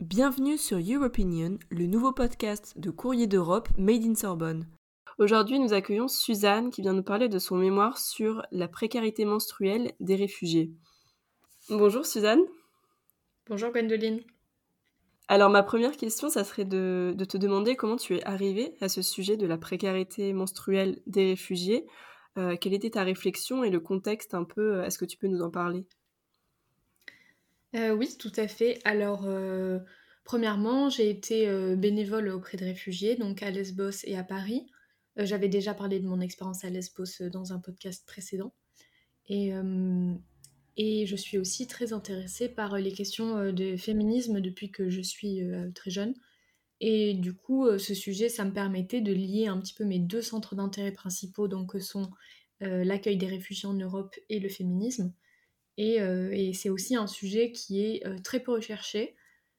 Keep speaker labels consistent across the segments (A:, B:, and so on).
A: Bienvenue sur Europinion, le nouveau podcast de Courrier d'Europe Made in Sorbonne. Aujourd'hui, nous accueillons Suzanne qui vient nous parler de son mémoire sur la précarité menstruelle des réfugiés. Bonjour Suzanne.
B: Bonjour Gwendoline.
A: Alors ma première question, ça serait de, de te demander comment tu es arrivée à ce sujet de la précarité menstruelle des réfugiés. Euh, quelle était ta réflexion et le contexte un peu Est-ce que tu peux nous en parler?
B: Euh, oui, tout à fait. Alors, euh, premièrement, j'ai été euh, bénévole auprès de réfugiés, donc à Lesbos et à Paris. Euh, J'avais déjà parlé de mon expérience à Lesbos euh, dans un podcast précédent. Et, euh, et je suis aussi très intéressée par euh, les questions euh, de féminisme depuis que je suis euh, très jeune. Et du coup, ce sujet, ça me permettait de lier un petit peu mes deux centres d'intérêt principaux, donc que sont l'accueil des réfugiés en Europe et le féminisme. Et, c'est aussi un sujet qui est très peu recherché.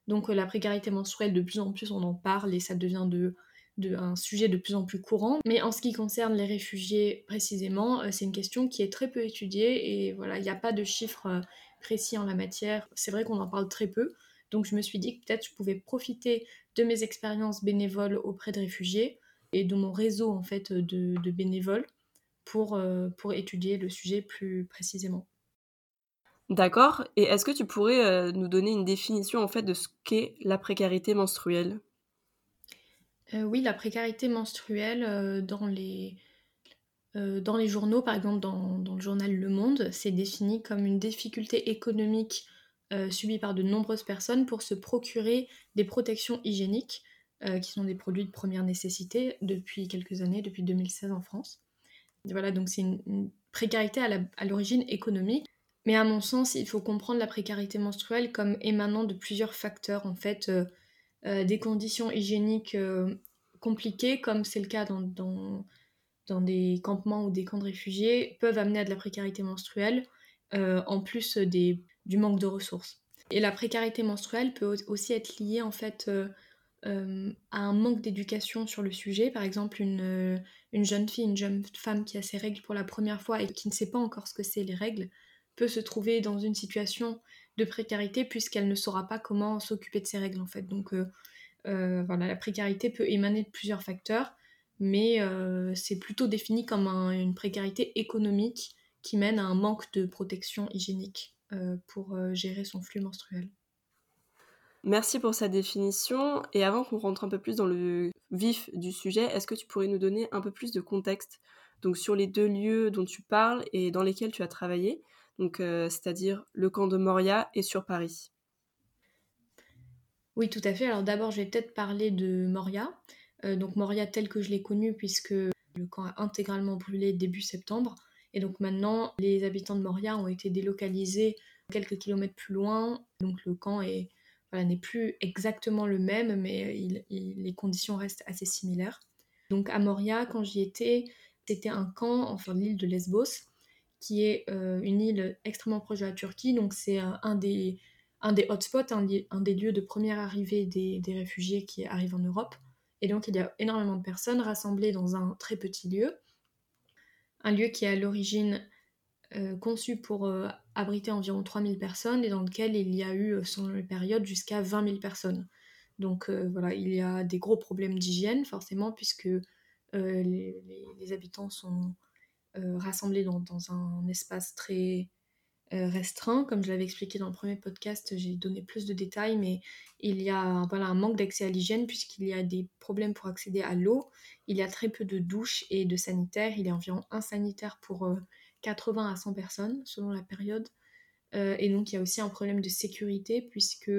B: Donc la précarité menstruelle, de plus en plus on en parle et ça devient de, de- un sujet de plus en plus courant. Mais en ce qui concerne les réfugiés précisément, euh, c'est une question qui est très peu étudiée et voilà, il n'y a pas de chiffres euh, précis en la matière. C'est vrai qu'on en parle très peu. Donc je me suis dit que peut-être je pouvais profiter de mes expériences bénévoles auprès de réfugiés et de mon réseau en fait de, bénévoles pour, euh, pour étudier le sujet plus précisément.
A: D'accord. Et est-ce que tu pourrais nous donner une définition en fait de ce qu'est la précarité menstruelle?
B: Euh, oui, la précarité menstruelle euh, dans les, euh, dans les journaux, par exemple dans, dans le journal Le Monde, c'est défini comme une difficulté économique subie par de nombreuses personnes pour se procurer des protections hygiéniques, qui sont des produits de première nécessité depuis quelques années, depuis 2016 en France. Voilà, donc c'est une, une précarité à l'origine économique. Mais à mon sens, il faut comprendre la précarité menstruelle comme émanant de plusieurs facteurs, en fait, des conditions hygiéniques euh, compliquées, comme c'est le cas dans, des campements ou des camps de réfugiés, peuvent amener à de la précarité menstruelle, euh, en plus du manque de ressources. Et la précarité menstruelle peut au- aussi être liée en fait euh, euh, à un manque d'éducation sur le sujet. Par exemple, une, euh, une jeune fille, une jeune femme qui a ses règles pour la première fois et qui ne sait pas encore ce que c'est les règles, peut se trouver dans une situation de précarité puisqu'elle ne saura pas comment s'occuper de ses règles en fait. Donc euh, euh, voilà, la précarité peut émaner de plusieurs facteurs, mais euh, c'est plutôt défini comme un- une précarité économique qui mène à un manque de protection hygiénique pour gérer son flux menstruel.
A: Merci pour sa définition. Et avant qu'on rentre un peu plus dans le vif du sujet, est-ce que tu pourrais nous donner un peu plus de contexte donc sur les deux lieux dont tu parles et dans lesquels tu as travaillé, donc euh, c'est-à-dire le camp de Moria et sur Paris.
B: Oui, tout à fait. Alors d'abord, je vais peut-être parler de Moria. Euh, donc Moria tel que je l'ai connu puisque le camp a intégralement brûlé début septembre. Et donc maintenant, les habitants de Moria ont été délocalisés quelques kilomètres plus loin. Donc le camp est, voilà, n'est plus exactement le même, mais il- les conditions restent assez similaires. Donc à Moria, quand j'y étais, c'était un camp, enfin l'île de Lesbos, qui est euh, une île extrêmement proche de la Turquie. Donc c'est un, des, un des hotspots, un, des lieux de première arrivée des, des réfugiés qui arrivent en Europe. Et donc il y a énormément de personnes rassemblées dans un très petit lieu. Un lieu qui est à l'origine euh, conçu pour euh, abriter environ 3000 personnes et dans lequel il y a eu, selon les périodes, jusqu'à 20 000 personnes. Donc voilà, il y a des gros problèmes d'hygiène, forcément, puisque les- les habitants sont euh, rassemblés dans, dans un espace très euh, restreint. Comme je l'avais expliqué dans le premier podcast, j'ai donné plus de détails, mais il y a voilà, un manque d'accès à l'hygiène puisqu'il y a des problèmes pour accéder à l'eau. Il y a très peu de douches et de sanitaires. Il y a environ un sanitaire pour euh, 80 à 100 personnes selon la période. Euh, et donc il y a aussi un problème de sécurité puisque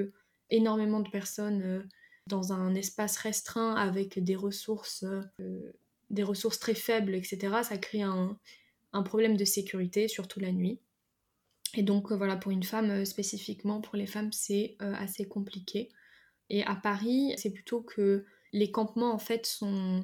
B: énormément de personnes euh, dans un espace restreint avec des ressources, euh, des ressources très faibles, etc., ça crée un, problème de sécurité, surtout la nuit. Et donc euh, voilà, pour une femme euh, spécifiquement, pour les femmes, c'est euh, assez compliqué. Et à Paris, c'est plutôt que les campements en fait sont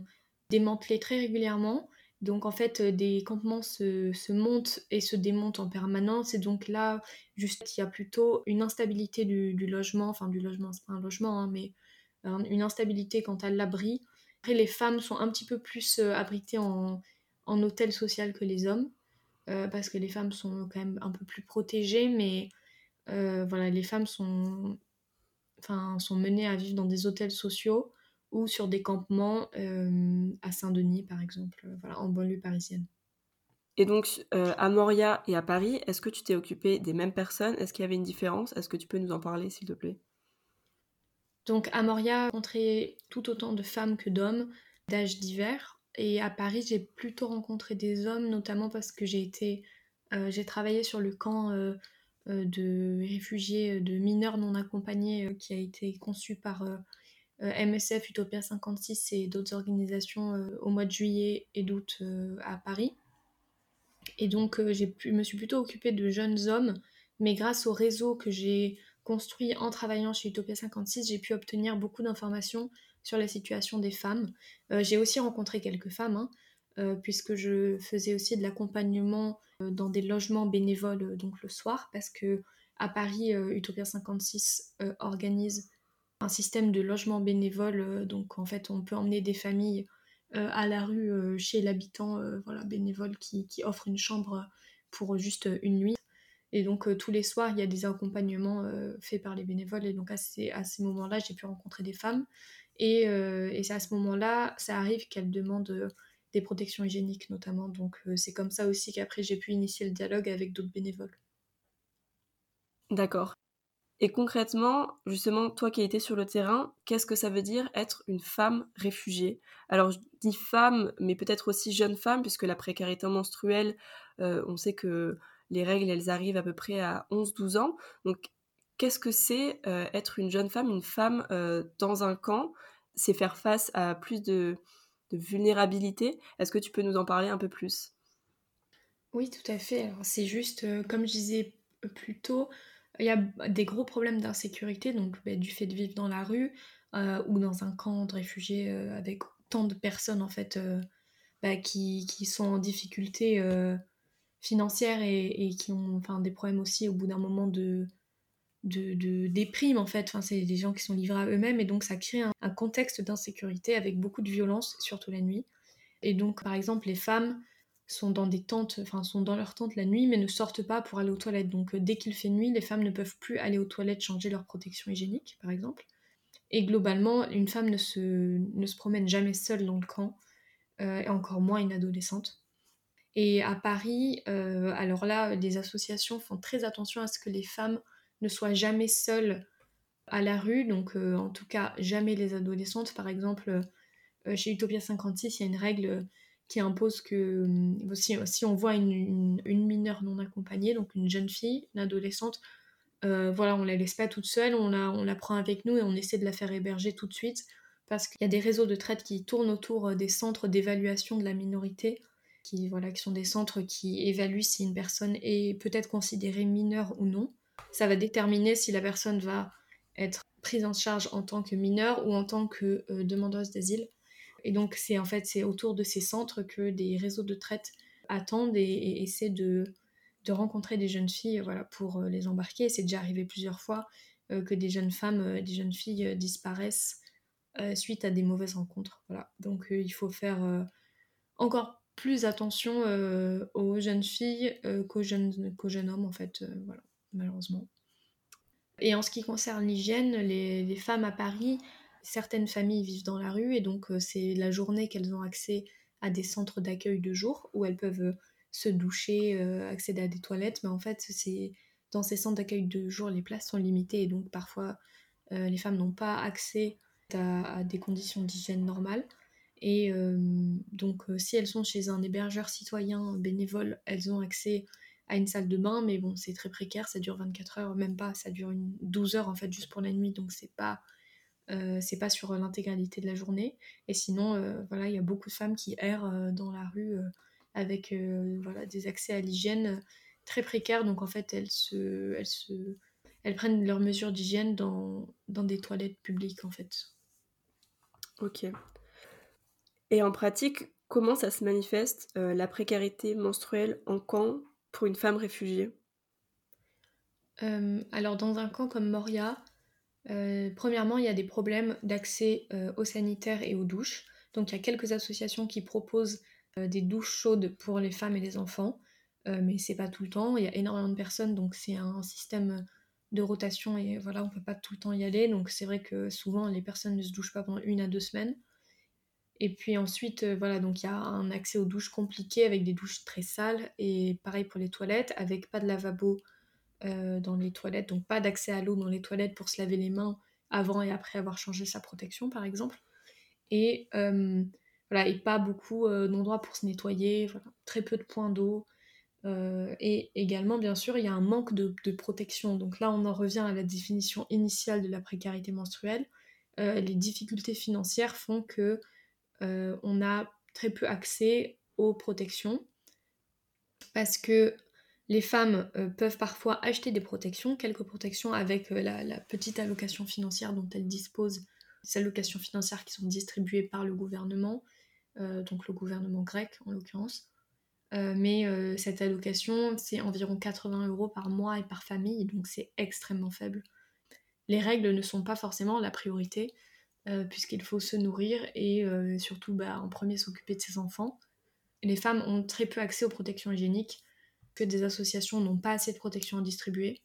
B: démantelés très régulièrement, Donc en fait, des campements se, montent et se démontent en permanence. Et donc là, juste, il y a plutôt une instabilité du, logement, enfin du logement, c'est pas un logement, hein, mais une instabilité quant à l'abri. Après, les femmes sont un petit peu plus abritées en, hôtel social que les hommes. Euh, parce que les femmes sont quand même un peu plus protégées, mais euh, voilà, les femmes sont, menées à vivre dans des hôtels sociaux ou sur des campements euh, à Saint-Denis, par exemple, voilà, en banlieue parisienne.
A: Et donc, à Moria et à Paris, est-ce que tu t'es occupé des mêmes personnes? Est-ce qu'il y avait une différence? Est-ce que tu peux nous en parler, s'il te plaît?
B: Donc, à Moria, rencontré tout autant de femmes que d'hommes d'âge divers. Et à Paris, j'ai plutôt rencontré des hommes, notamment parce que j'ai euh, j'ai travaillé sur le camp euh, euh, de réfugiés, de mineurs non accompagnés, qui a été conçu par MSF, Utopia 56 et d'autres organisations au mois de juillet et d'août à Paris. Et donc, j'ai je me suis plutôt occupée de jeunes hommes, mais grâce au réseau que j'ai construit en travaillant chez Utopia 56, j'ai pu obtenir beaucoup d'informations sur la situation des femmes. Euh, j'ai aussi rencontré quelques femmes, hein, euh, puisque je faisais aussi de l'accompagnement euh, dans des logements bénévoles donc le soir, parce que à Paris, Utopia 56 organise un système de logement bénévole. donc en fait, on peut emmener des familles à la rue chez l'habitant voilà, bénévole qui, qui, offre une chambre pour juste une nuit. Et donc tous les soirs, il y a des accompagnements faits par les bénévoles. Et donc à ces, à ces moments-là, j'ai pu rencontrer des femmes. Euh, et, c'est à ce moment-là, ça arrive qu'elle demande euh, des protections hygiéniques notamment. Donc euh, c'est comme ça aussi qu'après j'ai pu initier le dialogue avec d'autres bénévoles.
A: D'accord. Et concrètement, justement, toi qui as été sur le terrain, qu'est-ce que ça veut dire être une femme réfugiée? Alors je dis femme, mais peut-être aussi jeune femme, puisque la précarité menstruelle, on sait que les règles, elles arrivent à peu près à 11-12 ans. Donc qu'est-ce que c'est euh, être une jeune femme, une femme euh, dans un camp C'est faire face à plus de, vulnérabilité. Est-ce que tu peux nous en parler un peu plus?
B: Oui, tout à fait. c'est juste, euh, comme je disais plus tôt, il y a des gros problèmes d'insécurité, donc bah, du fait de vivre dans la rue ou dans un camp de réfugiés avec tant de personnes en fait bah, qui, sont en difficulté financière et, qui ont enfin, des problèmes aussi au bout d'un moment de, de, déprime en fait. Enfin, c'est des gens qui sont livrés à eux-mêmes et donc ça crée un, contexte d'insécurité avec beaucoup de violence, surtout la nuit. Et donc, par exemple, les femmes sont dans des tentes, enfin sont dans leur tente la nuit, mais ne sortent pas pour aller aux toilettes. Donc, euh, dès qu'il fait nuit, les femmes ne peuvent plus aller aux toilettes changer leur protection hygiénique, par exemple. Et globalement, une femme ne se, ne se promène jamais seule dans le camp, euh, et encore moins une adolescente. Et à Paris, euh, alors là, les associations font très attention à ce que les femmes ne soient jamais seules à la rue, donc euh, en tout cas jamais les adolescentes. Par exemple, euh, chez Utopia 56, il y a une règle qui impose que euh, si, on voit une, mineure non accompagnée, donc une jeune fille, une adolescente, voilà, on la laisse pas toute seule, on la prend avec nous et on essaie de la faire héberger tout de suite. Parce qu'il y a des réseaux de traite qui tournent autour des centres d'évaluation de la minorité, qui, voilà, qui sont des centres qui évaluent si une personne est peut-être considérée mineure ou non ça va déterminer si la personne va être prise en charge en tant que mineure ou en tant que euh, demandeuse d'asile. Et donc c'est en fait c'est autour de ces centres que des réseaux de traite attendent et, essaient de, rencontrer des jeunes filles voilà, pour euh, les embarquer. C'est déjà arrivé plusieurs fois euh, que des jeunes femmes, des jeunes filles disparaissent suite à des mauvaises rencontres. Voilà. Donc il faut faire encore plus attention aux jeunes filles qu'aux jeunes, qu'aux jeunes hommes en fait. voilà malheureusement. Et en ce qui concerne l'hygiène, les, femmes à Paris, certaines familles vivent dans la rue et donc euh, c'est la journée qu'elles ont accès à des centres d'accueil de jour où elles peuvent euh, se doucher, euh, accéder à des toilettes. Mais en fait, c'est dans ces centres d'accueil de jour, les places sont limitées et donc parfois les femmes n'ont pas accès à, des conditions d'hygiène normales. Et donc si elles sont chez un hébergeur citoyen bénévole, elles ont accès à une salle de bain, mais bon, c'est très précaire, ça dure 24 heures, même pas, ça dure une 12 heures en fait, juste pour la nuit, donc c'est pas, pas sur l'intégralité de la journée. Et sinon, voilà, il y a beaucoup de femmes qui errent dans la rue avec voilà, des accès à l'hygiène très précaires, donc en fait, elles, se, elles, se, elles prennent leurs mesures d'hygiène dans, dans des toilettes publiques en fait.
A: Ok. Et en pratique, comment ça se manifeste la précarité menstruelle en camp pour une femme réfugiée?
B: Alors dans un camp comme Moria, premièrement il y a des problèmes d'accès aux sanitaires et aux douches. Donc il y a quelques associations qui proposent des douches chaudes pour les femmes et les enfants. Euh, mais c'est pas tout le temps. Il y a énormément de personnes, donc c'est un système de rotation et voilà, on peut pas tout le temps y aller. Donc c'est vrai que souvent les personnes ne se douchent pas pendant une à deux semaines. Et puis ensuite, euh, voilà, donc il y a un accès aux douches compliqué avec des douches très sales et pareil pour les toilettes, avec pas de lavabo euh, dans les toilettes, donc pas d'accès à l'eau dans les toilettes pour se laver les mains avant et après avoir changé sa protection par exemple. Et voilà, et pas beaucoup d'endroits pour se nettoyer, très peu de points d'eau. Euh, et également, bien sûr, il y a un manque de, protection. Donc là, on en revient à la définition initiale de la précarité menstruelle. Euh, les difficultés financières font que euh, on a très peu accès aux protections parce que les femmes peuvent parfois acheter des protections, quelques protections avec la, la, petite allocation financière dont elles disposent, ces allocations financières qui sont distribuées par le gouvernement, donc le gouvernement grec en l'occurrence. Euh, mais euh, cette allocation, c'est environ 80 euros par mois et par famille, donc c'est extrêmement faible. Les règles ne sont pas forcément la priorité, euh, puisqu'il faut se nourrir et surtout bah, en premier s'occuper de ses enfants. Les femmes ont très peu accès aux protections hygiéniques, que des associations n'ont pas assez de protections à distribuer.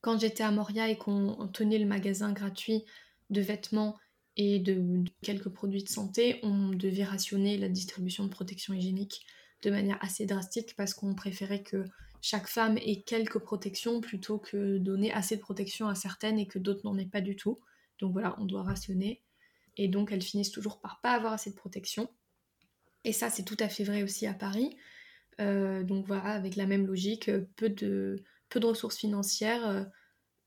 B: Quand j'étais à Moria et qu'on tenait le magasin gratuit de vêtements et de, quelques produits de santé, on devait rationner la distribution de protections hygiéniques de manière assez drastique parce qu'on préférait que chaque femme ait quelques protections plutôt que donner assez de protection à certaines et que d'autres n'en aient pas du tout. Donc voilà, on doit rationner. Et donc elles finissent toujours par pas avoir assez de protection. Et ça, c'est tout à fait vrai aussi à Paris. Euh, donc voilà, avec la même logique, peu de, peu de ressources financières euh,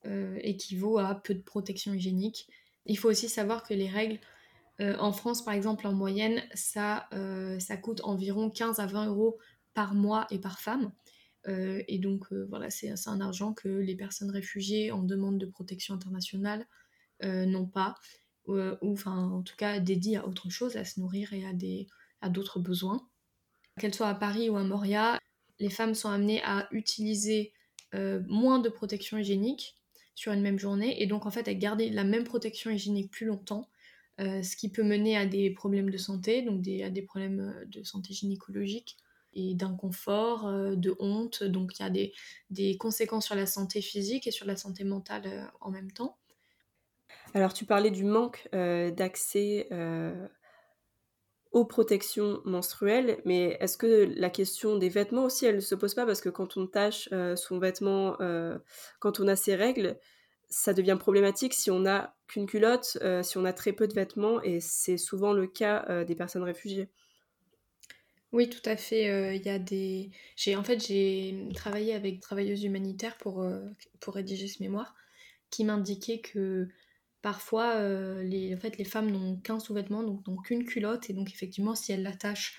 B: euh, équivaut à peu de protection hygiénique. Il faut aussi savoir que les règles euh, en France, par exemple, en moyenne, ça, euh, ça coûte environ 15 à 20 euros par mois et par femme. Euh, et donc, voilà, c'est un argent que les personnes réfugiées en demande de protection internationale n'ont pas, ou enfin, en tout cas, dédié à autre chose, à se nourrir et à, des, à d'autres besoins. Qu'elles soient à Paris ou à Moria, les femmes sont amenées à utiliser moins de protection hygiénique sur une même journée, et donc en fait à garder la même protection hygiénique plus longtemps, euh, ce qui peut mener à des problèmes de santé, donc à des problèmes euh, de santé gynécologique et d'inconfort, euh, de honte. Donc il y a des, des, conséquences sur la santé physique et sur la santé mentale en même temps.
A: Alors tu parlais du manque d'accès aux protections menstruelles, mais est-ce que la question des vêtements aussi, elle ne se pose pas? Parce que quand on tâche son vêtement, quand on a ses règles, ça devient problématique si on n'a qu'une culotte, euh, si on a très peu de vêtements, et c'est souvent le cas euh, des personnes réfugiées.
B: Oui, tout à fait. Euh, il y a des. J'ai en fait j'ai travaillé avec travailleuses humanitaires pour pour rédiger ce mémoire, qui m'indiquait que parfois les en fait les femmes n'ont qu'un sous-vêtement, donc n'ont qu'une culotte, et donc effectivement si elles l'attachent,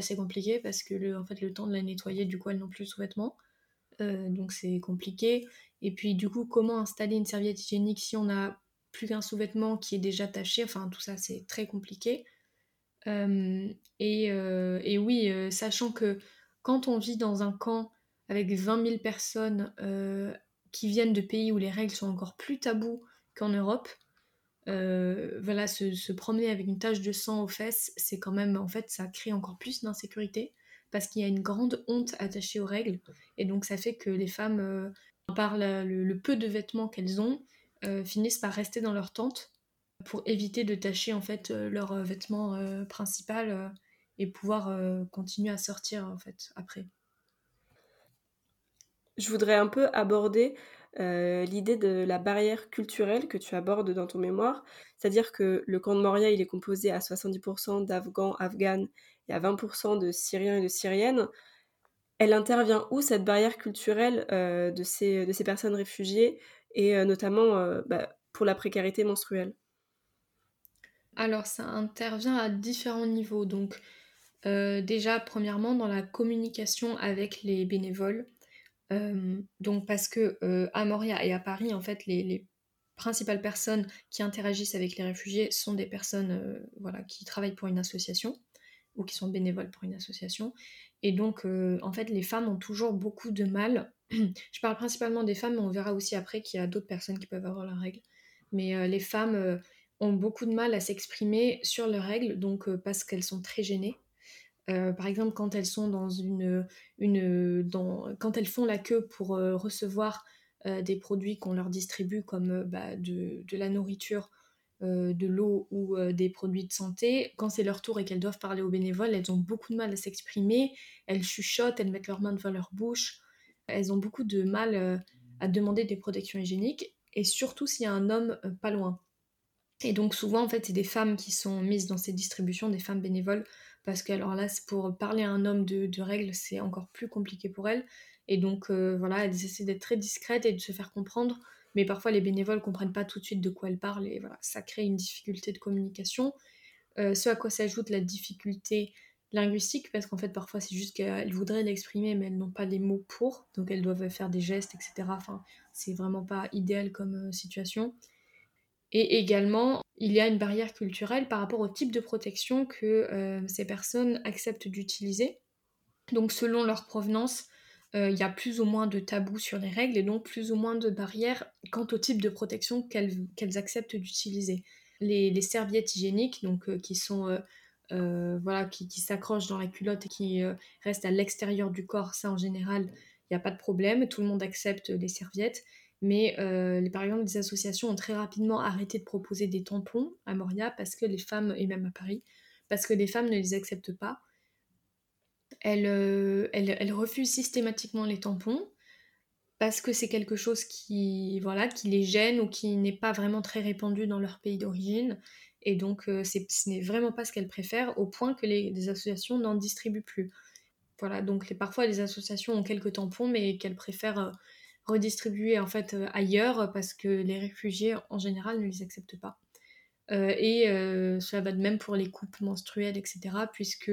B: c'est compliqué parce que le le temps de la nettoyer, du coup elles n'ont plus de sous-vêtements. Euh, donc c'est compliqué. Et puis du coup, comment installer une serviette hygiénique si on n'a plus qu'un sous-vêtement qui est déjà taché? Enfin, tout ça, c'est très compliqué. Euh, et, euh, et, oui, sachant que quand on vit dans un camp avec 20 000 personnes qui viennent de pays où les règles sont encore plus tabous qu'en Europe, voilà, se, promener avec une tache de sang aux fesses, c'est quand même, en fait, ça crée encore plus d'insécurité parce qu'il y a une grande honte attachée aux règles. Et donc ça fait que les femmes, euh, par le, peu de vêtements qu'elles ont, euh, finissent par rester dans leur tente pour éviter de tacher en fait euh, leur vêtement principal et pouvoir continuer à sortir en fait après.
A: Je voudrais un peu aborder l'idée de la barrière culturelle que tu abordes dans ton mémoire, c'est-à-dire que le camp de Moria, il est composé à 70% d'Afghans, Afghanes y a 20% de Syriens et de Syriennes. Elle intervient où cette barrière culturelle euh, de, ces, de ces personnes réfugiées et euh, notamment euh, bah, pour la précarité menstruelle?
B: Alors ça intervient à différents niveaux. Donc déjà premièrement dans la communication avec les bénévoles. Donc parce que à Moria et à Paris en fait les, les principales personnes qui interagissent avec les réfugiés sont des personnes voilà, qui travaillent pour une association. ou qui sont bénévoles pour une association. Et donc, en fait, les femmes ont toujours beaucoup de mal. Je parle principalement des femmes, mais on verra aussi après qu'il y a d'autres personnes qui peuvent avoir la règle. Mais les femmes ont beaucoup de mal à s'exprimer sur leurs règles, donc parce qu'elles sont très gênées. Par exemple, quand elles sont dans une, une quand elles font la queue pour recevoir des produits qu'on leur distribue comme bah, de, de, la nourriture euh, de l'eau ou euh, des produits de santé, quand c'est leur tour et qu'elles doivent parler aux bénévoles, elles ont beaucoup de mal à s'exprimer, elles chuchotent, elles mettent leurs mains devant leur bouche, elles ont beaucoup de mal euh, à demander des protections hygiéniques, et surtout s'il y a un homme pas loin. Et donc souvent, en fait, c'est des femmes qui sont mises dans ces distributions, des femmes bénévoles, parce que alors là, pour parler à un homme de, règles, c'est encore plus compliqué pour elles. Et donc voilà, elles essaient d'être très discrètes et de se faire comprendre mais parfois les bénévoles comprennent pas tout de suite de quoi elles parlent et voilà, ça crée une difficulté de communication. Euh, ce à quoi s'ajoute la difficulté linguistique, parce qu'en fait parfois c'est juste qu'elles voudraient l'exprimer mais elles n'ont pas les mots pour, donc elles doivent faire des gestes, etc. Enfin, c'est vraiment pas idéal comme euh, situation. Et également, il y a une barrière culturelle par rapport au type de protection que euh, ces personnes acceptent d'utiliser. Donc selon leur provenance, euh, il y a plus ou moins de tabous sur les règles et donc plus ou moins de barrières quant au type de protection qu'elles acceptent d'utiliser. Les, serviettes hygiéniques, donc euh, qui sont voilà, qui, s'accrochent dans la culotte et qui restent à l'extérieur du corps, ça en général, il n'y a pas de problème, tout le monde accepte les serviettes. Mais les, par exemple, les associations ont très rapidement arrêté de proposer des tampons à Moria parce que les femmes, et même à Paris, parce que les femmes ne les acceptent pas euh, elle, refuse systématiquement les tampons parce que c'est quelque chose qui, voilà, qui les gêne ou qui n'est pas vraiment très répandu dans leur pays d'origine. Et donc, euh, ce n'est vraiment pas ce qu'elles préfèrent, au point que les, associations n'en distribuent plus. Voilà, donc parfois les associations ont quelques tampons, mais qu'elles préfèrent euh, redistribuer en fait ailleurs parce que les réfugiés en général ne les acceptent pas. et cela va de même pour les coupes menstruelles, etc., puisque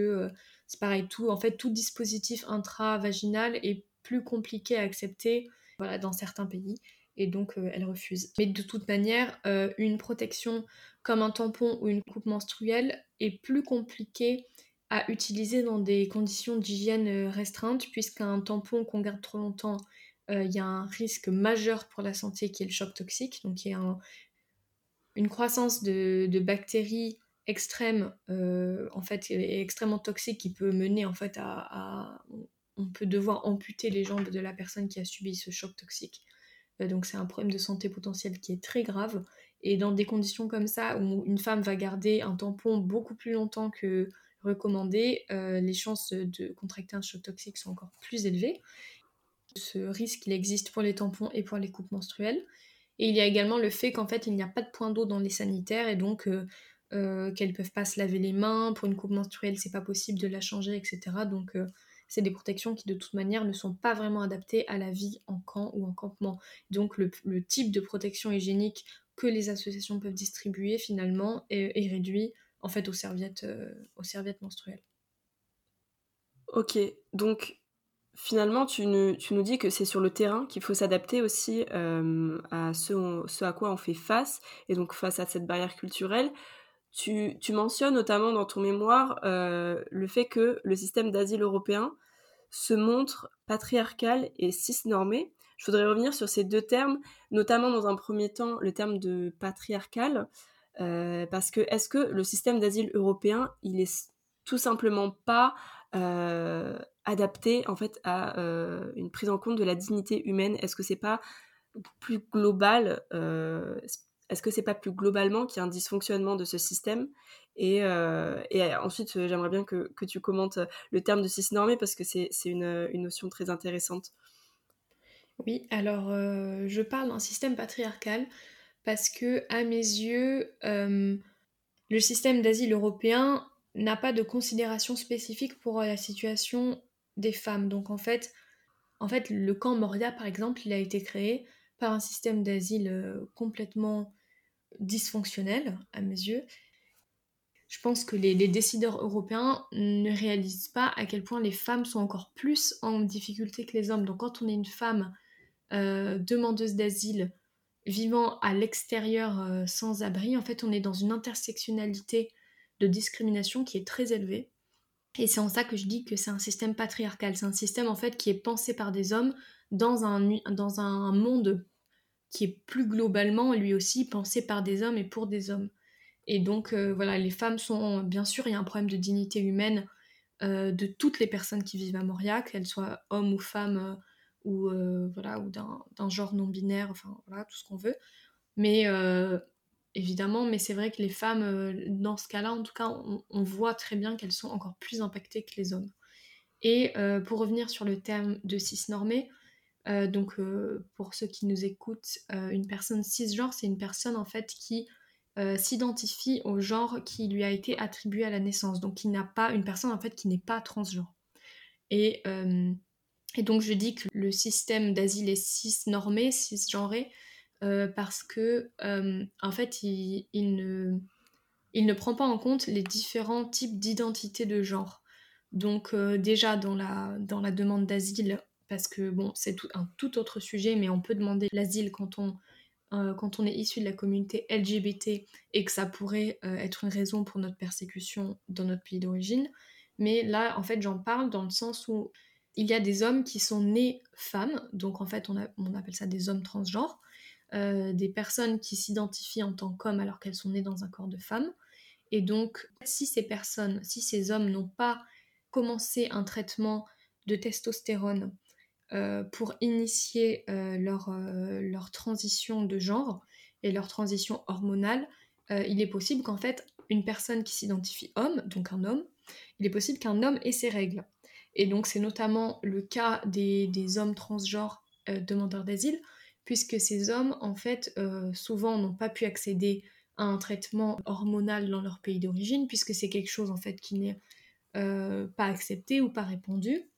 B: c'est pareil, tout, en fait, tout dispositif intravaginal est plus compliqué à accepter dans certains pays et donc euh, elle refuse. Mais de toute manière, euh, une protection comme un tampon ou une coupe menstruelle est plus compliquée à utiliser dans des conditions d'hygiène euh, restreintes puisqu'un tampon qu'on garde trop longtemps, il y a un risque majeur pour la santé qui est le choc toxique, donc il y a une croissance de, bactéries extrême, euh, en fait, extrêmement toxique qui peut mener en fait à, on peut devoir amputer les jambes de la personne qui a subi ce choc toxique. Euh, donc c'est un problème de santé potentiel qui est très grave. Et dans des conditions comme ça, où une femme va garder un tampon beaucoup plus longtemps que recommandé, euh, les chances de contracter un choc toxique sont encore plus élevées. Ce risque, il existe pour les tampons et pour les coupes menstruelles. Et il y a également le fait qu'en fait, il n'y a pas de point d'eau dans les sanitaires et donc euh, qu'elles peuvent pas se laver les mains, pour une coupe menstruelle c'est pas possible de la changer, etc. Donc euh, c'est des protections qui de toute manière ne sont pas vraiment adaptées à la vie en camp ou en campement. Donc le, type de protection hygiénique que les associations peuvent distribuer finalement est, réduit en fait aux serviettes, euh, aux serviettes menstruelles.
A: Ok, donc finalement tu, nous dis que c'est sur le terrain qu'il faut s'adapter aussi à ce, à quoi on fait face, et donc face à cette barrière culturelle. Tu, mentionnes notamment dans ton mémoire euh, le fait que le système d'asile européen se montre patriarcal et cisnormé. Je voudrais revenir sur ces deux termes, notamment dans un premier temps le terme de patriarcal, euh, parce que est-ce que le système d'asile européen, il est tout simplement pas euh, adapté en fait à une prise en compte de la dignité humaine Est-ce que c'est pas plus global est-ce que c'est pas plus globalement qu'il y a un dysfonctionnement de ce système? Et, euh, ensuite, euh, j'aimerais bien que, tu commentes le terme de cisnormé parce que c'est une, notion très intéressante.
B: Oui, alors euh, je parle d'un système patriarcal parce que, à mes yeux, le système d'asile européen n'a pas de considération spécifique pour la situation des femmes. Donc en fait, en fait, le camp Moria, par exemple, il a été créé par un système d'asile complètement dysfonctionnel à mes yeux. Je pense que les, décideurs européens ne réalisent pas à quel point les femmes sont encore plus en difficulté que les hommes. Donc quand on est une femme euh, demandeuse d'asile vivant à l'extérieur euh, sans abri, en fait on est dans une intersectionnalité de discrimination qui est très élevée. Et c'est en ça que je dis que c'est un système patriarcal. C'est un système en fait qui est pensé par des hommes dans un, dans un monde qui est plus globalement lui aussi pensé par des hommes et pour des hommes. Et donc euh, voilà, les femmes sont bien sûr, il y a un problème de dignité humaine euh, de toutes les personnes qui vivent à Moria, qu'elles soient hommes ou femmes euh, ou voilà ou d'un genre non binaire, enfin voilà tout ce qu'on veut. Mais évidemment, mais c'est vrai que les femmes dans ce cas-là, en tout cas, on, voit très bien qu'elles sont encore plus impactées que les hommes. Et pour revenir sur le terme de cisnormé, euh, donc, euh, pour ceux qui nous écoutent, euh, une personne cisgenre, c'est une personne en fait qui s'identifie au genre qui lui a été attribué à la naissance. Donc, qui n'a pas une personne en fait qui n'est pas transgenre. Et, et, donc, je dis que le système d'asile est cisnormé, cisgenré, parce que en fait, il, ne, prend pas en compte les différents types d'identité de genre. Donc, déjà dans la, demande d'asile, parce que bon, c'est un tout autre sujet, mais on peut demander l'asile quand on, euh, est issu de la communauté LGBT et que ça pourrait euh, être une raison pour notre persécution dans notre pays d'origine. Mais là, en fait, j'en parle dans le sens où il y a des hommes qui sont nés femmes, donc en fait, on appelle ça des hommes transgenres, euh, des personnes qui s'identifient en tant qu'hommes alors qu'elles sont nées dans un corps de femme. Et donc, si ces personnes, si ces hommes n'ont pas commencé un traitement de testostérone euh, pour initier euh, leur, leur, transition de genre et leur transition hormonale, il est possible qu'en fait, une personne qui s'identifie homme, donc un homme, il est possible qu'un homme ait ses règles. Et donc c'est notamment le cas des, des hommes transgenres demandeurs d'asile, puisque ces hommes, en fait, souvent n'ont pas pu accéder à un traitement hormonal dans leur pays d'origine, puisque c'est quelque chose en fait qui n'est pas accepté ou pas répondu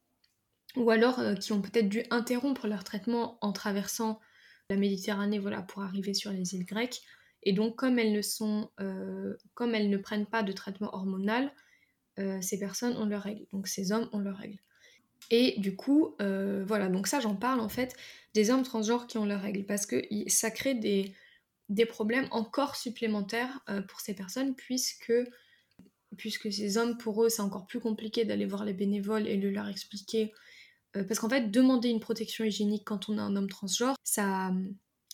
B: ou alors euh, qui ont peut-être dû interrompre leur traitement en traversant la Méditerranée voilà, pour arriver sur les îles grecques. Et donc comme elles ne, sont, euh, comme elles ne prennent pas de traitement hormonal, euh, ces personnes ont leurs règles. Donc ces hommes ont leurs règles. Et du coup, voilà, donc ça j'en parle en fait des hommes transgenres qui ont leurs règles, parce que ça crée des, problèmes encore supplémentaires pour ces personnes, puisque puisque ces hommes, pour eux, c'est encore plus compliqué d'aller voir les bénévoles et de leur expliquer euh, parce qu'en fait, demander une protection hygiénique quand on est un homme transgenre, ça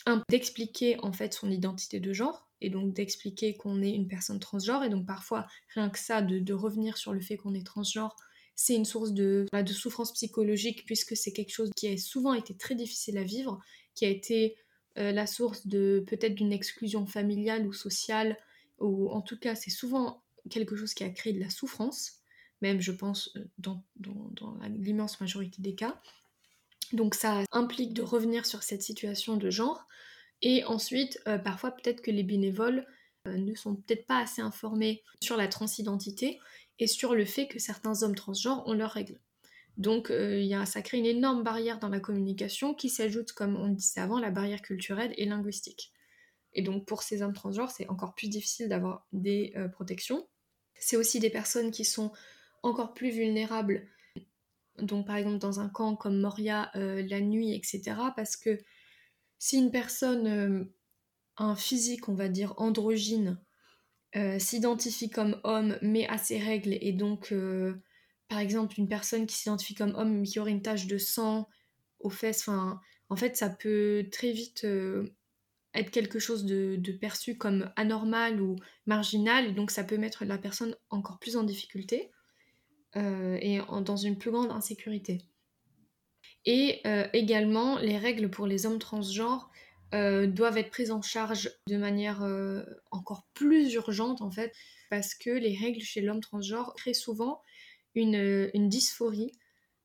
B: implique d'expliquer en fait son identité de genre et donc d'expliquer qu'on est une personne transgenre et donc parfois rien que ça de, revenir sur le fait qu'on est transgenre c'est une source de, de souffrance psychologique puisque c'est quelque chose qui a souvent été très difficile à vivre qui a été euh, la source de peut-être d'une exclusion familiale ou sociale ou en tout cas c'est souvent quelque chose qui a créé de la souffrance même je pense euh, dans, l'immense majorité des cas. Donc ça implique de revenir sur cette situation de genre. Et ensuite, euh, parfois peut-être que les bénévoles ne sont peut-être pas assez informés sur la transidentité et sur le fait que certains hommes transgenres ont leurs règles. Donc y a, ça crée une énorme barrière dans la communication qui s'ajoute, comme on disait avant, la barrière culturelle et linguistique. Et donc pour ces hommes transgenres, c'est encore plus difficile d'avoir des protections. C'est aussi des personnes qui sont encore plus vulnérables. Donc par exemple dans un camp comme Moria, euh, la nuit, etc. Parce que si une personne, euh, un physique, on va dire, androgyne, euh, s'identifie comme homme mais a ses règles et donc par exemple une personne qui s'identifie comme homme mais qui aurait une tache de sang aux fesses, enfin en fait ça peut très vite être quelque chose de, perçu comme anormal ou marginal et donc ça peut mettre la personne encore plus en difficulté. Euh, et dans une plus grande insécurité. Et euh, également, les règles pour les hommes transgenres euh, doivent être prises en charge de manière encore plus urgente en fait, parce que les règles chez l'homme transgenre créent souvent une, une dysphorie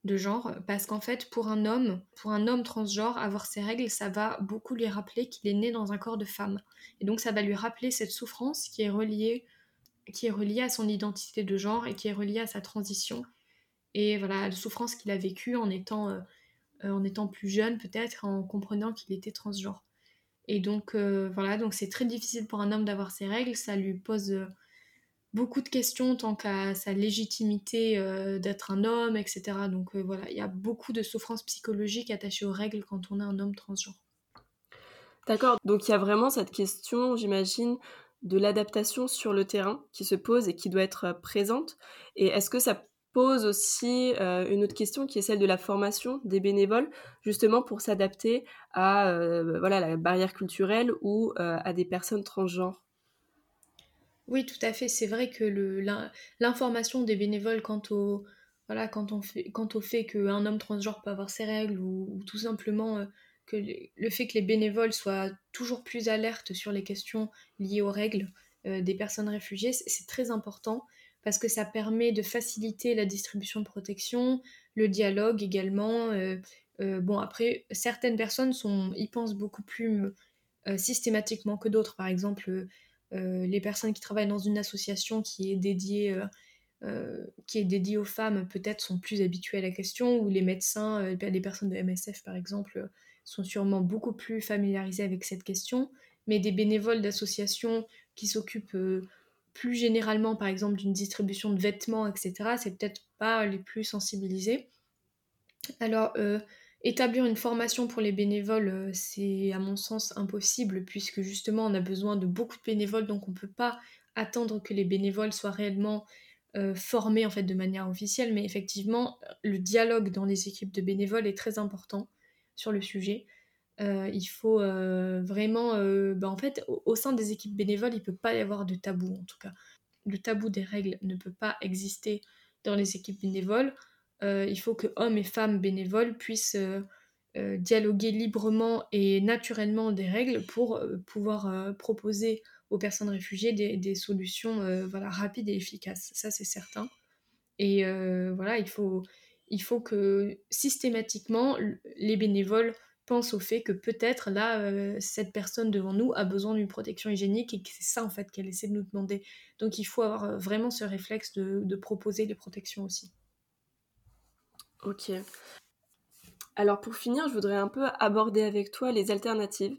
B: de genre, parce qu'en fait, pour un homme, pour un homme transgenre, avoir ses règles, ça va beaucoup lui rappeler qu'il est né dans un corps de femme. Et donc, ça va lui rappeler cette souffrance qui est reliée qui est relié à son identité de genre et qui est relié à sa transition. Et voilà, la souffrance qu'il a vécue en étant, euh, euh, en étant plus jeune, peut-être, en comprenant qu'il était transgenre. Et donc, euh, voilà, donc c'est très difficile pour un homme d'avoir ses règles, ça lui pose beaucoup de questions tant qu'à sa légitimité d'être un homme, etc. Donc voilà, il y a beaucoup de souffrances psychologiques attachées aux règles quand on est un homme transgenre.
A: D'accord, donc il y a vraiment cette question, j'imagine, de l'adaptation sur le terrain qui se pose et qui doit être euh, présente Et est-ce que ça pose aussi euh, une autre question qui est celle de la formation des bénévoles, justement pour s'adapter à euh, voilà, la barrière culturelle ou euh, à des personnes transgenres.
B: Oui, tout à fait. C'est vrai que l'information des bénévoles quant au, voilà, quand on fait, quant au fait qu'un homme transgenre peut avoir ses règles ou, tout simplement que le fait que les bénévoles soient toujours plus alertes sur les questions liées aux règles des personnes réfugiées, c'est très important parce que ça permet de faciliter la distribution de protection, le dialogue également. Euh, euh, bon, après, certaines personnes y pensent beaucoup plus euh, systématiquement que d'autres. Par exemple, les personnes qui travaillent dans une association qui est dédiée, qui est dédiée aux femmes, peut-être sont plus habituées à la question, ou les médecins, les personnes de MSF, par exemple, sont sûrement beaucoup plus familiarisés avec cette question. Mais des bénévoles d'associations qui s'occupent plus généralement, par exemple, d'une distribution de vêtements, etc., c'est peut-être pas les plus sensibilisés. Alors, euh, établir une formation pour les bénévoles, euh, c'est à mon sens impossible, puisque justement, on a besoin de beaucoup de bénévoles, donc on ne peut pas attendre que les bénévoles soient réellement euh, formés en fait de manière officielle, mais effectivement, le dialogue dans les équipes de bénévoles est très important sur le sujet. Euh, il faut euh, vraiment, euh, bah, en fait, au, sein des équipes bénévoles, il ne peut pas y avoir de tabou en tout cas. Le tabou des règles ne peut pas exister dans les équipes bénévoles. il faut que hommes et femmes bénévoles puissent dialoguer librement et naturellement des règles pour pouvoir proposer aux personnes réfugiées des, solutions voilà, rapides et efficaces. Ça, c'est certain. Et voilà, il faut, il faut que systématiquement, les bénévoles pense au fait que peut-être là, euh, cette personne devant nous a besoin d'une protection hygiénique et que c'est ça en fait qu'elle essaie de nous demander. Donc il faut avoir euh, vraiment ce réflexe de, proposer les protections aussi.
A: Ok. Alors pour finir, je voudrais un peu aborder avec toi les alternatives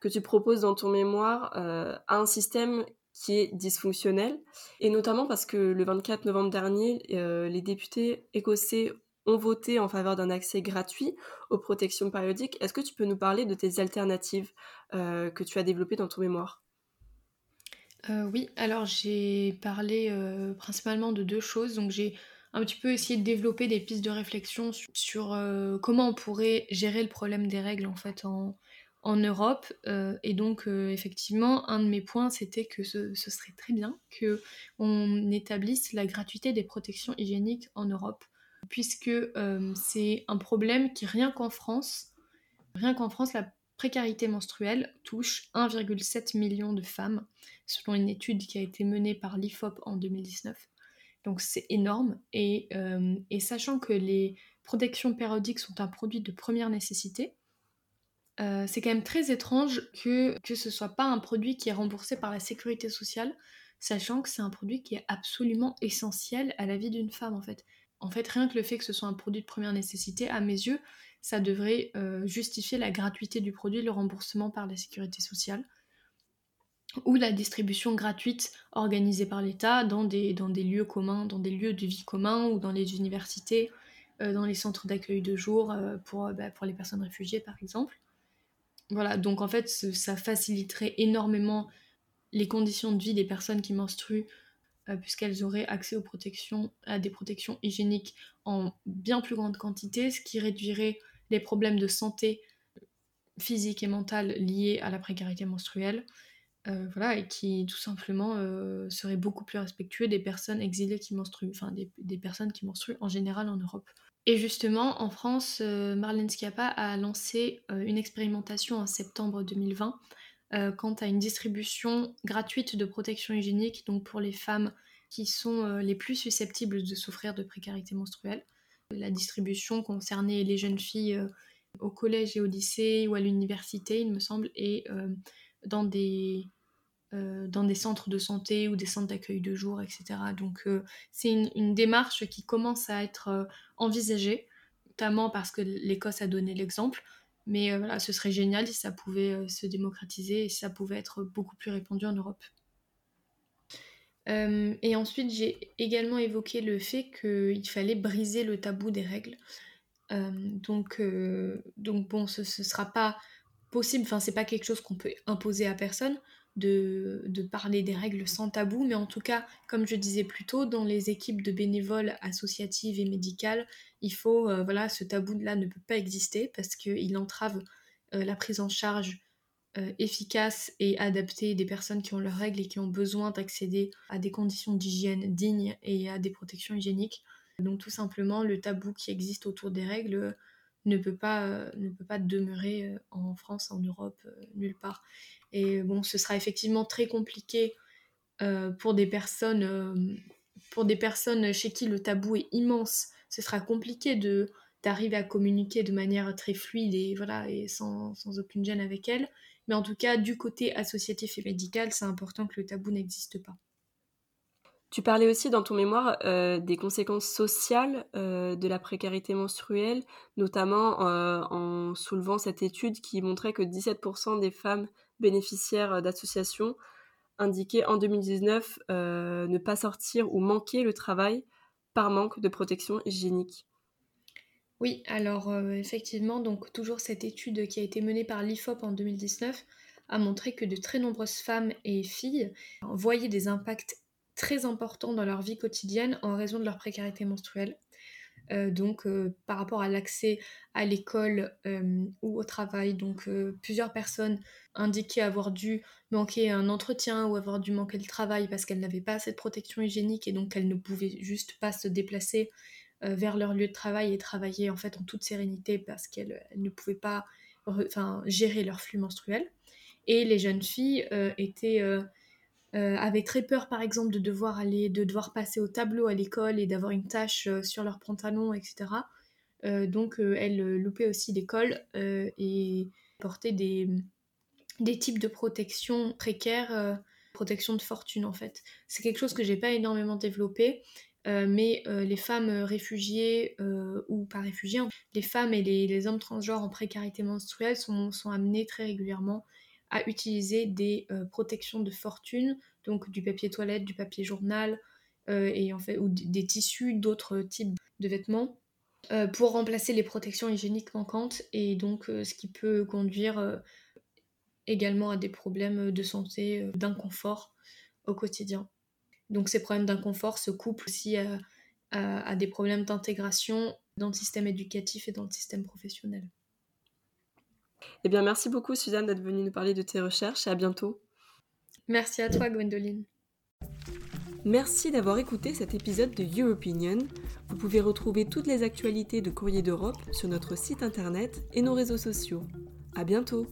A: que tu proposes dans ton mémoire euh, à un système qui est dysfonctionnel, et notamment parce que le 24 novembre dernier, les députés écossais ont voté en faveur d'un accès gratuit aux protections périodiques. Est-ce que tu peux nous parler de tes alternatives euh, que tu as développées dans ton mémoire?
B: Euh, Oui, alors j'ai parlé euh, principalement de deux choses. Donc j'ai un petit peu essayé de développer des pistes de réflexion sur, comment on pourrait gérer le problème des règles en fait en, Europe. et donc effectivement, un de mes points c'était que ce, ce, serait très bien que on établisse la gratuité des protections hygiéniques en Europe puisque euh, c'est un problème qui, rien qu'en France, rien qu'en France, la précarité menstruelle touche 1,7 million de femmes, selon une étude qui a été menée par l'IFOP en 2019. Donc c'est énorme. Euh, et, sachant que les protections périodiques sont un produit de première nécessité, euh, c'est quand même très étrange que, que ce soit pas un produit qui est remboursé par la sécurité sociale, sachant que c'est un produit qui est absolument essentiel à la vie d'une femme en fait. En fait, rien que le fait que ce soit un produit de première nécessité, à mes yeux, ça devrait euh, justifier la gratuité du produit, le remboursement par la sécurité sociale ou la distribution gratuite organisée par l'État dans des, lieux communs, dans des lieux de vie communs ou dans les universités, euh, dans les centres d'accueil de jour euh, pour, bah, pour les personnes réfugiées par exemple. Voilà, donc en fait ça faciliterait énormément les conditions de vie des personnes qui menstruent puisqu'elles auraient accès aux protections, à des protections hygiéniques en bien plus grande quantité, ce qui réduirait les problèmes de santé physique et mentale liés à la précarité menstruelle. Euh, voilà, et qui tout simplement euh, serait beaucoup plus respectueux des personnes exilées qui menstruent, enfin des, des, personnes qui menstruent en général en Europe. Et justement, en France, Marlène Schiappa a lancé une expérimentation en septembre 2020 euh, quant à une distribution gratuite de protection hygiénique, donc pour les femmes qui sont euh, les plus susceptibles de souffrir de précarité menstruelle. La distribution concernait les jeunes filles euh, au collège et au lycée ou à l'université, il me semble, et dans des dans des centres de santé ou des centres d'accueil de jour, etc. Donc c'est une, une, démarche qui commence à être envisagée, notamment parce que l'Écosse a donné l'exemple, mais euh, ce serait génial si ça pouvait euh, se démocratiser et si ça pouvait être beaucoup plus répandu en Europe. Euh, et ensuite, j'ai également évoqué le fait qu'il fallait briser le tabou des règles. donc, donc, bon, ce ne sera pas possible, enfin, c'est pas quelque chose qu'on peut imposer à personne. De, parler des règles sans tabou, mais en tout cas, comme je disais plus tôt, dans les équipes de bénévoles associatives et médicales, il faut, euh, voilà, ce tabou-là ne peut pas exister parce qu'il entrave euh, la prise en charge euh, efficace et adaptée des personnes qui ont leurs règles et qui ont besoin d'accéder à des conditions d'hygiène dignes et à des protections hygiéniques. Donc tout simplement, le tabou qui existe autour des règles ne peut pas, ne peut pas demeurer en France, en Europe, nulle part. Et bon, ce sera effectivement très compliqué euh, pour, des personnes, euh, pour des personnes chez qui le tabou est immense. Ce sera compliqué de d'arriver à communiquer de manière très fluide et voilà et sans, sans, aucune gêne avec elles. Mais en tout cas, du côté associatif et médical, c'est important que le tabou n'existe pas.
A: Tu parlais aussi dans ton mémoire euh, des conséquences sociales euh, de la précarité menstruelle, notamment euh, en soulevant cette étude qui montrait que 17% des femmes bénéficiaires d'associations indiquaient en 2019 ne pas sortir ou manquer le travail par manque de protection hygiénique.
B: Oui, alors effectivement, donc toujours cette étude qui a été menée par l'IFOP en 2019 a montré que de très nombreuses femmes et filles voyaient des impacts très importants dans leur vie quotidienne en raison de leur précarité menstruelle. Euh, donc euh, par rapport à l'accès à l'école euh, ou au travail. Donc plusieurs personnes indiquaient avoir dû manquer un entretien ou avoir dû manquer le travail parce qu'elles n'avaient pas assez de protection hygiénique et donc elles ne pouvaient juste pas se déplacer vers leur lieu de travail et travailler en fait en toute sérénité parce qu'elles ne pouvaient pas gérer leur flux menstruel. Et les jeunes filles étaient euh, avaient très peur par exemple de devoir aller, de devoir passer au tableau à l'école et d'avoir une tâche euh, sur leur pantalon, etc. Euh, donc elles loupaient aussi l'école et portaient des, des types de protection précaires, protection de fortune en fait. C'est quelque chose que j'ai pas énormément développé. mais les femmes réfugiées ou pas réfugiées, les femmes et les, les, hommes transgenres en précarité menstruelle sont, sont amenés très régulièrement utiliser des euh, protections de fortune, donc du papier toilette, du papier journal, euh, fait, ou des tissus, d'autres types de vêtements, euh, pour remplacer les protections hygiéniques manquantes, et donc ce qui peut conduire également à des problèmes de santé, d'inconfort au quotidien. Donc ces problèmes d'inconfort se couplent aussi à des problèmes d'intégration dans le système éducatif et dans le système professionnel.
A: Eh bien, merci beaucoup, Suzanne, d'être venue nous parler de tes recherches et à bientôt.
B: Merci à toi, Gwendoline.
A: Merci d'avoir écouté cet épisode de Opinion. Vous pouvez retrouver toutes les actualités de Courrier d'Europe sur notre site internet et nos réseaux sociaux. À bientôt!